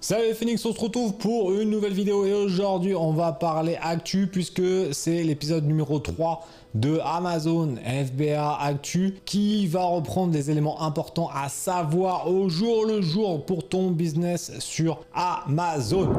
Salut Phoenix, on se retrouve pour une nouvelle vidéo et aujourd'hui on va parler actu puisque c'est l'épisode numéro 3 de Amazon FBA Actu qui va reprendre des éléments importants à savoir au jour le jour pour ton business sur Amazon.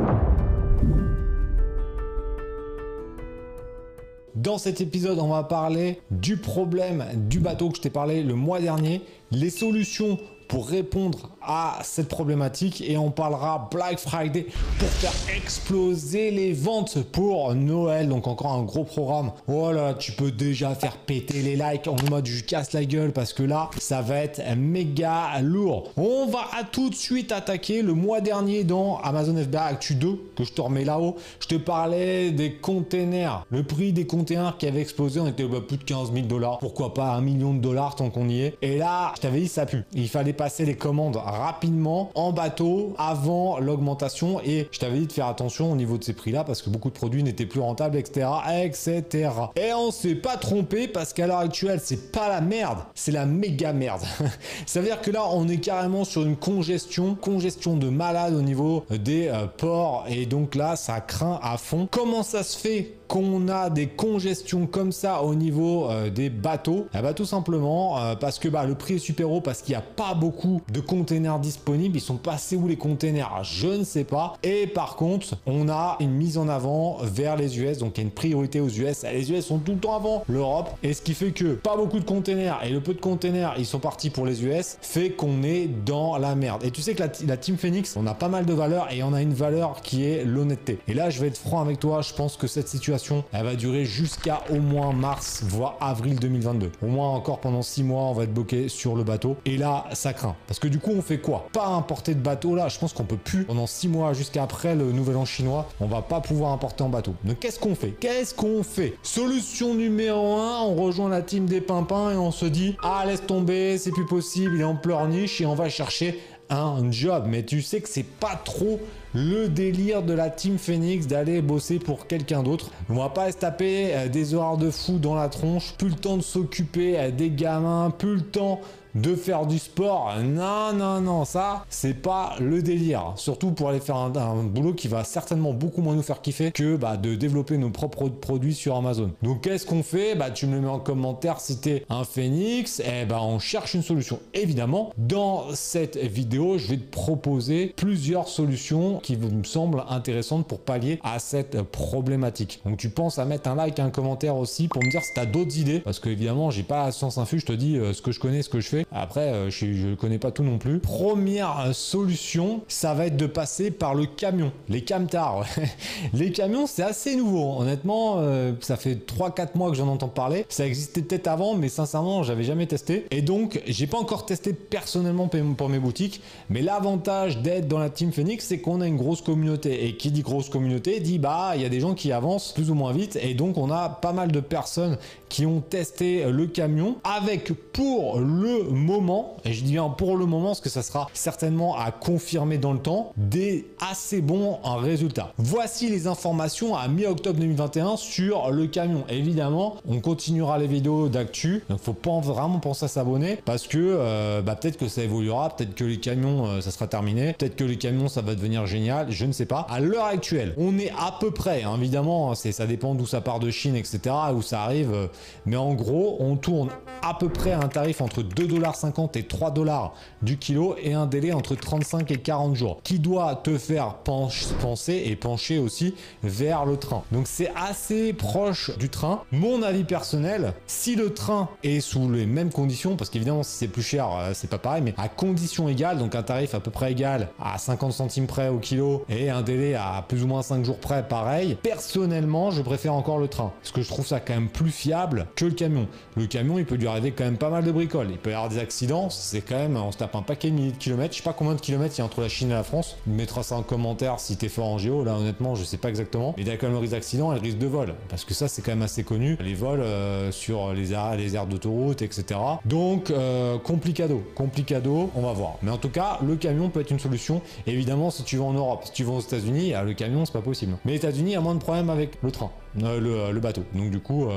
Dans cet épisode, on va parler du problème du bateau que je t'ai parlé le mois dernier, les solutions pour répondre à cette problématique et on parlera Black Friday pour faire exploser les ventes pour Noël. Donc encore un gros programme. Voilà, tu peux déjà faire péter les likes en mode je casse la gueule parce que là, ça va être méga lourd. On va à tout de suite attaquer le mois dernier dans Amazon FBA Actu 2 que je te remets là-haut. Je te parlais des containers. Le prix des containers qui avait explosé, on était à plus de 15 000 dollars. Pourquoi pas un million de dollars tant qu'on y est. Et là, je t'avais dit ça pue. Il fallait passer les commandes rapidement en bateau avant l'augmentation. Et je t'avais dit de faire attention au niveau de ces prix là parce que beaucoup de produits n'étaient plus rentables etc etc et on s'est pas trompé parce qu'à l'heure actuelle c'est pas la merde c'est la méga merde. Ça veut dire que là on est carrément sur une congestion congestion de malade au niveau des euh, ports. Et donc là ça craint à fond. Comment ça se fait qu'on a des congestions comme ça au niveau euh, des bateaux eh bah, Tout simplement euh, parce que bah, le prix est super haut, parce qu'il n'y a pas beaucoup de containers disponibles. Ils sont passés où les containers? Je ne sais pas. Et par contre, on a une mise en avant vers les US, donc il y a une priorité aux US. Les US sont tout le temps avant l'Europe. Et ce qui fait que pas beaucoup de containers et le peu de containers, ils sont partis pour les US, fait qu'on est dans la merde. Et tu sais que la, la Team Phoenix, on a pas mal de valeurs et on a une valeur qui est l'honnêteté. Et là, je vais être franc avec toi, je pense que cette situation elle va durer jusqu'à au moins mars, voire avril 2022. Au moins encore pendant 6 mois, on va être bloqué sur le bateau. Et là, ça craint. Parce que du coup, on fait quoi? Pas importer de bateau là. Je pense qu'on peut plus pendant 6 mois jusqu'à après le nouvel an chinois. On va pas pouvoir importer en bateau. Donc qu'est-ce qu'on fait? Qu'est-ce qu'on fait? Solution numéro 1, on rejoint la team des pimpins et on se dit ah laisse tomber, c'est plus possible, il est en pleurniche et on va chercher un job. Mais tu sais que c'est pas trop le délire de la Team Phoenix d'aller bosser pour quelqu'un d'autre. On va pas se taper euh, des horaires de fou dans la tronche, plus le temps de s'occuper euh, des gamins, plus le temps de faire du sport. Non, non, non, ça, c'est pas le délire. Surtout pour aller faire un, boulot qui va certainement beaucoup moins nous faire kiffer que bah, de développer nos propres produits sur Amazon. Donc, qu'est-ce qu'on fait? Bah, tu me le mets en commentaire si t'es un phénix. Eh bah, on cherche une solution. Évidemment, dans cette vidéo, je vais te proposer plusieurs solutions qui me semblent intéressantes pour pallier à cette problématique. Donc, tu penses à mettre un like, un commentaire aussi pour me dire si tu as d'autres idées. Parce que, évidemment, j'ai pas science infus. Je te dis euh, ce que je connais, ce que je fais. Après, euh, je ne connais pas tout non plus. Première euh, solution, ça va être de passer par le camion, les camtars. les camions, c'est assez nouveau. Honnêtement, euh, ça fait 3-4 mois que j'en entends parler. Ça existait peut-être avant, mais sincèrement, j'avais jamais testé. Et donc, j'ai pas encore testé personnellement pour mes boutiques. Mais l'avantage d'être dans la Team Phoenix, c'est qu'on a une grosse communauté. Et qui dit grosse communauté dit bah, il y a des gens qui avancent plus ou moins vite. Et donc, on a pas mal de personnes qui ont testé le camion avec pour le moment, et je dis bien pour le moment, parce que ça sera certainement à confirmer dans le temps, des assez bons résultats. Voici les informations à mi-octobre 2021 sur le camion. Évidemment, on continuera les vidéos d'actu, donc faut pas vraiment penser à s'abonner parce que euh, bah, peut-être que ça évoluera, peut-être que les camions euh, ça sera terminé, peut-être que les camions ça va devenir génial, je ne sais pas. À l'heure actuelle, on est à peu près, hein, évidemment, c'est ça dépend d'où ça part de Chine, etc., où ça arrive, euh, mais en gros, on tourne à peu près à un tarif entre 2,50$ et 3$ dollars du kilo et un délai entre 35 et 40 jours qui doit te faire penser et pencher aussi vers le train. Donc c'est assez proche du train. Mon avis personnel, si le train est sous les mêmes conditions, parce qu'évidemment si c'est plus cher, euh, c'est pas pareil, mais à conditions égales, donc un tarif à peu près égal à 50 centimes près au kilo et un délai à plus ou moins 5 jours près, pareil, personnellement je préfère encore le train. Parce que je trouve ça quand même plus fiable que le camion. Le camion il peut lui arriver quand même pas mal de bricoles. Il peut y des accidents, c'est quand même, on se tape un paquet de milliers de kilomètres. Je sais pas combien de kilomètres il y a entre la Chine et la France. Tu mettras ça en commentaire si t'es fort en géo. Là, honnêtement, je sais pas exactement. Mais il y le risque d'accident et le risque de vol. Parce que ça, c'est quand même assez connu. Les vols euh, sur les aires, les d'autoroute, etc. Donc, euh, complicado. Complicado, on va voir. Mais en tout cas, le camion peut être une solution. Évidemment, si tu vas en Europe, si tu vas aux États-Unis, ah, le camion, c'est pas possible. Mais les États-Unis, a moins de problèmes avec le train. Le, le, bateau. Donc du coup,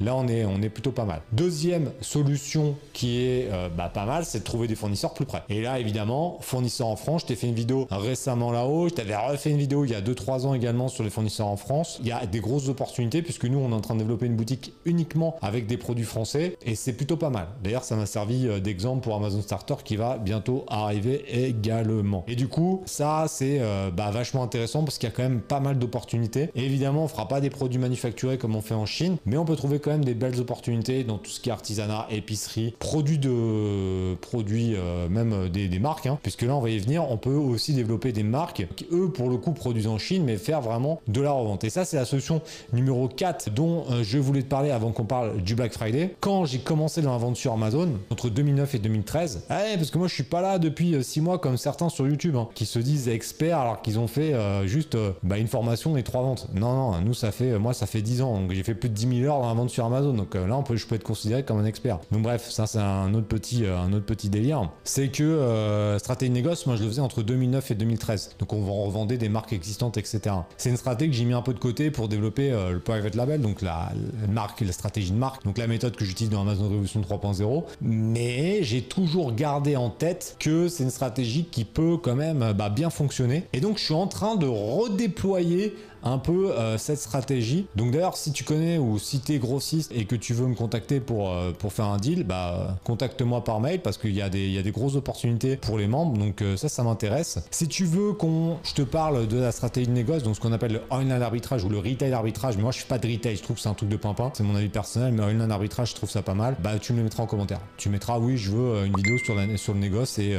là on est, on est plutôt pas mal. Deuxième solution qui est bah, pas mal, c'est de trouver des fournisseurs plus près. Et là évidemment, fournisseurs en France, je t'ai fait une vidéo récemment là-haut, je t'avais refait une vidéo il y a 2-3 ans également sur les fournisseurs en France. Il y a des grosses opportunités puisque nous on est en train de développer une boutique uniquement avec des produits français et c'est plutôt pas mal. D'ailleurs ça m'a servi d'exemple pour Amazon Starter qui va bientôt arriver également. Et du coup, ça c'est euh, bah, vachement intéressant parce qu'il y a quand même pas mal d'opportunités. évidemment, on fera pas des produits manufacturés comme on fait en Chine, mais on peut trouver quand même des belles opportunités dans tout ce qui est artisanat, épicerie, produits de produits euh, même des, marques, hein. puisque là on va y venir. On peut aussi développer des marques qui eux pour le coup produisent en Chine, mais faire vraiment de la revente. Et ça c'est la solution numéro 4 dont euh, je voulais te parler avant qu'on parle du Black Friday. Quand j'ai commencé dans la vente sur Amazon entre 2009 et 2013, parce que moi je suis pas là depuis 6 mois comme certains sur YouTube hein, qui se disent experts alors qu'ils ont fait euh, juste euh, bah, une formation et trois ventes. Non, non, nous ça fait, ça fait 10 ans, donc j'ai fait plus de 10 000 heures dans la vente sur Amazon, donc euh, là on peut, je peux être considéré comme un expert. Donc bref, ça c'est un autre petit, un autre petit délire. C'est que stratégie de négoce, moi je le faisais entre 2009 et 2013. Donc on revendait des marques existantes, etc. C'est une stratégie que j'ai mis un peu de côté pour développer le private label, donc la, la, marque, la stratégie de marque, donc la méthode que j'utilise dans Amazon Révolution 3.0. Mais j'ai toujours gardé en tête que c'est une stratégie qui peut quand même bah, bien fonctionner. Et donc je suis en train de redéployer un peu euh, cette stratégie. Donc d'ailleurs, si tu connais ou si tu es grossiste et que tu veux me contacter pour, euh, pour faire un deal, bah contacte-moi par mail parce qu'il y, a des, y a des grosses opportunités pour les membres. Donc euh, ça, ça m'intéresse. Si tu veux qu'on je te parle de la stratégie de négoce, donc ce qu'on appelle le online arbitrage ou le retail arbitrage, mais moi je suis pas de retail, je trouve que c'est un truc de pimpin, c'est mon avis personnel, mais online arbitrage, je trouve ça pas mal. Bah tu me le mettras en commentaire. Tu mettras oui, je veux une vidéo sur, sur le négoce et,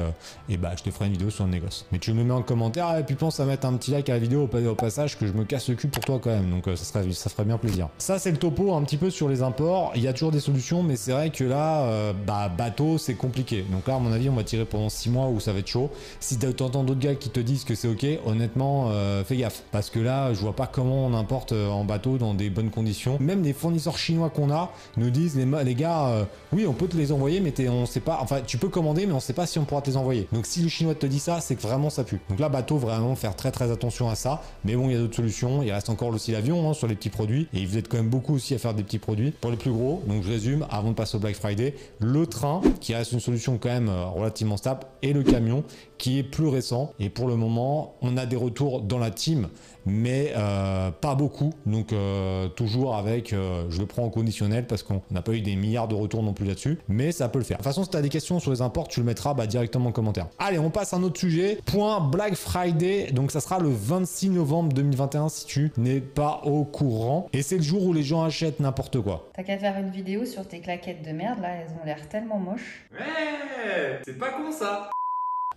et bah je te ferai une vidéo sur le négoce. Mais tu me mets en commentaire et puis pense à mettre un petit like à la vidéo au, au passage que je me casse le cul pour toi quand même, donc euh, ça, serait, ça ferait bien plaisir. Ça c'est le topo un petit peu sur les imports, il y a toujours des solutions, mais c'est vrai que là, euh, bah bateau c'est compliqué. Donc là à mon avis on va tirer pendant 6 mois où ça va être chaud. Si tu entends d'autres gars qui te disent que c'est ok, honnêtement euh, fais gaffe, parce que là je vois pas comment on importe en bateau dans des bonnes conditions. Même les fournisseurs chinois qu'on a nous disent les, les gars, oui on peut te les envoyer, mais on sait pas, enfin tu peux commander, mais on sait pas si on pourra te les envoyer. Donc si le chinois te dit ça, c'est que vraiment ça pue. Donc là bateau vraiment faire très très attention à ça. Mais bon il y a d'autres solutions, il reste encore aussi l'avion hein, sur les petits produits. Et vous êtes quand même beaucoup aussi à faire des petits produits. Pour les plus gros, donc je résume, avant de passer au Black Friday, le train, qui reste une solution quand même euh, relativement stable, et le camion, qui est plus récent. Et pour le moment, on a des retours dans la team mais euh, pas beaucoup. Donc euh, toujours avec, euh, je le prends en conditionnel parce qu'on n'a pas eu des milliards de retours non plus là-dessus, mais ça peut le faire. De toute façon, si tu as des questions sur les imports, tu le mettras bah, directement en commentaire. Allez, on passe à un autre sujet. Point Black Friday. Donc ça sera le 26 novembre 2021 si tu n'es pas au courant. Et c'est le jour où les gens achètent n'importe quoi. T'as qu'à faire une vidéo sur tes claquettes de merde là, elles ont l'air tellement moches. Ouais, c'est pas con ça.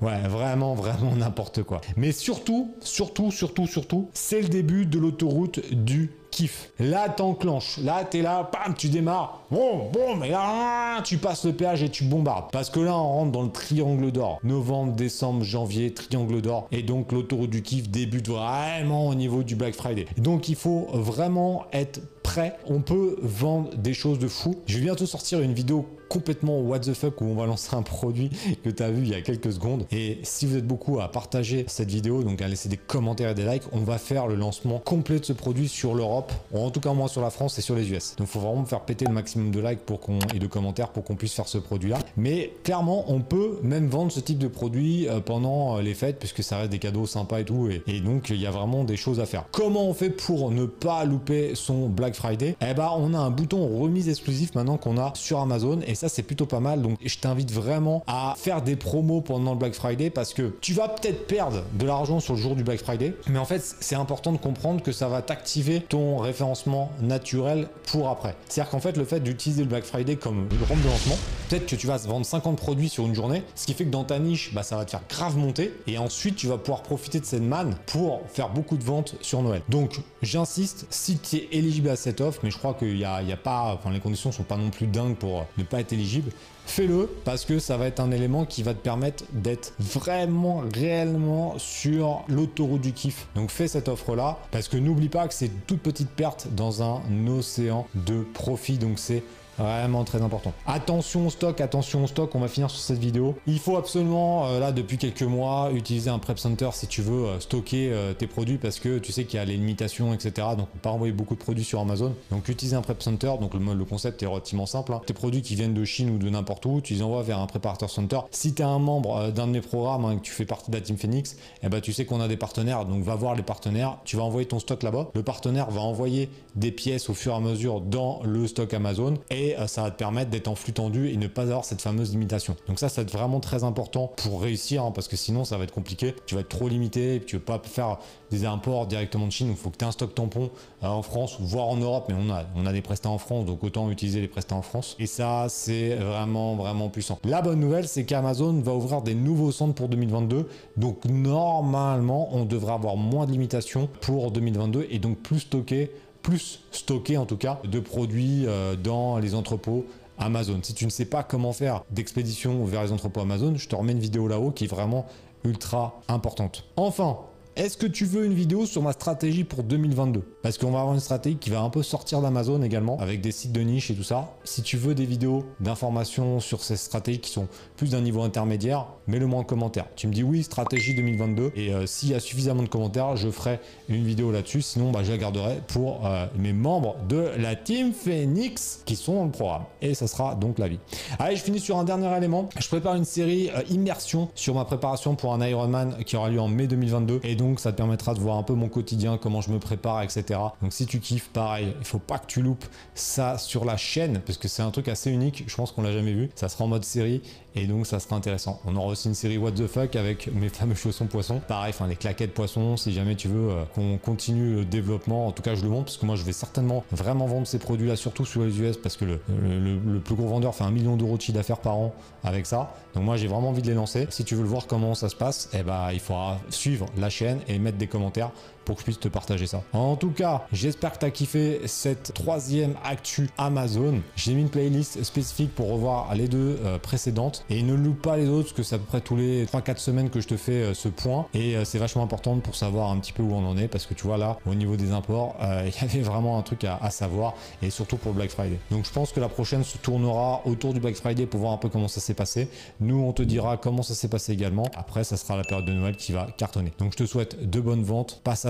Ouais, vraiment, vraiment n'importe quoi. Mais surtout, surtout, surtout, surtout, c'est le début de l'autoroute du kiff. Là, t'enclenches. Là, t'es là, bam, tu démarres. Bon, bon, mais là, tu passes le péage et tu bombardes. Parce que là, on rentre dans le triangle d'or. Novembre, décembre, janvier, triangle d'or. Et donc, l'autoroute du kiff débute vraiment au niveau du Black Friday. Donc, il faut vraiment être prêt. On peut vendre des choses de fou. Je vais bientôt sortir une vidéo complètement what the fuck où on va lancer un produit que tu as vu il y a quelques secondes. Et si vous êtes beaucoup à partager cette vidéo, donc à laisser des commentaires et des likes, on va faire le lancement complet de ce produit sur l'Europe, ou en tout cas moi sur la France et sur les US. Donc faut vraiment faire péter le maximum de likes pour qu'on et de commentaires pour qu'on puisse faire ce produit-là. Mais clairement, on peut même vendre ce type de produit euh, pendant euh, les fêtes puisque ça reste des cadeaux sympas et tout. Et, donc il y a vraiment des choses à faire. Comment on fait pour ne pas louper son Black Friday? Eh ben on a un bouton remise exclusif maintenant qu'on a sur Amazon et ça c'est plutôt pas mal. Donc je t'invite vraiment à faire des promos pendant le Black Friday parce que tu vas peut-être perdre de l'argent sur le jour du Black Friday, mais en fait c'est important de comprendre que ça va t'activer ton référencement naturel pour après. C'est-à-dire qu'en fait le fait d'utiliser le Black Friday comme une rampe de lancement, peut-être que tu vas vendre 50 produits sur une journée, ce qui fait que dans ta niche, bah, ça va te faire grave monter et ensuite tu vas pouvoir profiter de cette manne pour faire beaucoup de ventes sur Noël. Donc j'insiste, si tu es éligible à cette offre, mais je crois qu'il n'y a, a, pas, enfin les conditions sont pas non plus dingues pour ne pas être éligible, fais-le parce que ça va être un élément qui va te permettre d'être vraiment réellement sur l'autoroute du kiff. Donc fais cette offre là parce que n'oublie pas que c'est toute petite perte dans un océan de profit. Donc c'est Vraiment très important. Attention au stock, attention au stock, on va finir sur cette vidéo. Il faut absolument, euh, là depuis quelques mois, utiliser un prep center si tu veux euh, stocker euh, tes produits parce que tu sais qu'il y a les limitations, etc. Donc on peut pas envoyer beaucoup de produits sur Amazon. Donc utiliser un prep center, donc le, le concept est relativement simple. hein. Tes produits qui viennent de Chine ou de n'importe où, tu les envoies vers un préparateur center. Si tu es un membre d'un de mes programmes, hein, que tu fais partie de la Team Phoenix, eh ben, tu sais qu'on a des partenaires, donc va voir les partenaires, tu vas envoyer ton stock là-bas. Le partenaire va envoyer des pièces au fur et à mesure dans le stock Amazon euh, ça va te permettre d'être en flux tendu et ne pas avoir cette fameuse limitation. Donc ça, ça va être vraiment très important pour réussir hein, parce que sinon ça va être compliqué. Tu vas être trop limité, et puis tu veux pas faire des imports directement de Chine. Il faut que tu aies un stock tampon euh, en France ou voire en Europe, mais on a, des prestats en France, donc autant utiliser les prestats en France. Et ça, c'est vraiment, vraiment puissant. La bonne nouvelle, c'est qu'Amazon va ouvrir des nouveaux centres pour 2022. Donc normalement, on devrait avoir moins de limitations pour 2022 et donc plus stocké plus stocké en tout cas de produits euh, dans les entrepôts Amazon. Si tu ne sais pas comment faire d'expédition vers les entrepôts Amazon, je te remets une vidéo là-haut qui est vraiment ultra importante. Enfin, est-ce que tu veux une vidéo sur ma stratégie pour 2022 Parce qu'on va avoir une stratégie qui va un peu sortir d'Amazon également, avec des sites de niche et tout ça. Si tu veux des vidéos d'informations sur ces stratégies qui sont plus d'un niveau intermédiaire, mets-le-moi en commentaire. Tu me dis oui, stratégie 2022, et euh, s'il y a suffisamment de commentaires, je ferai une vidéo là-dessus. Sinon, bah, je la garderai pour euh, mes membres de la Team Phoenix qui sont dans le programme. Et ça sera donc la vie. Allez, je finis sur un dernier élément. Je prépare une série euh, immersion sur ma préparation pour un Ironman qui aura lieu en mai 2022. Et donc ça te permettra de voir un peu mon quotidien, comment je me prépare, etc. Donc si tu kiffes, pareil, il faut pas que tu loupes ça sur la chaîne parce que c'est un truc assez unique. Je pense qu'on l'a jamais vu. Ça sera en mode série et donc ça sera intéressant. On aura aussi une série What the fuck avec mes fameux chaussons poissons. Pareil, enfin les claquettes poissons. Si jamais tu veux euh, qu'on continue le développement, en tout cas je le montre parce que moi je vais certainement vraiment vendre ces produits-là, surtout sur les US parce que le plus gros vendeur fait un million d'euros de chiffre d'affaires par an avec ça. Donc moi j'ai vraiment envie de les lancer. Si tu veux le voir comment ça se passe, eh ben il faudra suivre la chaîne et mettre des commentaires pour que je puisse te partager ça. En tout cas, j'espère que tu as kiffé cette troisième actu Amazon. J'ai mis une playlist spécifique pour revoir les deux euh, précédentes et ne loupe pas les autres parce que c'est à peu près tous les 3-4 semaines que je te fais euh, ce point et euh, c'est vachement important pour savoir un petit peu où on en est parce que tu vois là, au niveau des imports, il y avait vraiment un truc à, à, savoir et surtout pour Black Friday. Donc je pense que la prochaine se tournera autour du Black Friday pour voir un peu comment ça s'est passé. Nous, on te dira comment ça s'est passé également. Après, ça sera la période de Noël qui va cartonner. Donc je te souhaite de bonnes ventes, passe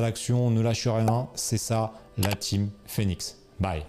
ne lâche rien, c'est ça la team Phoenix. Bye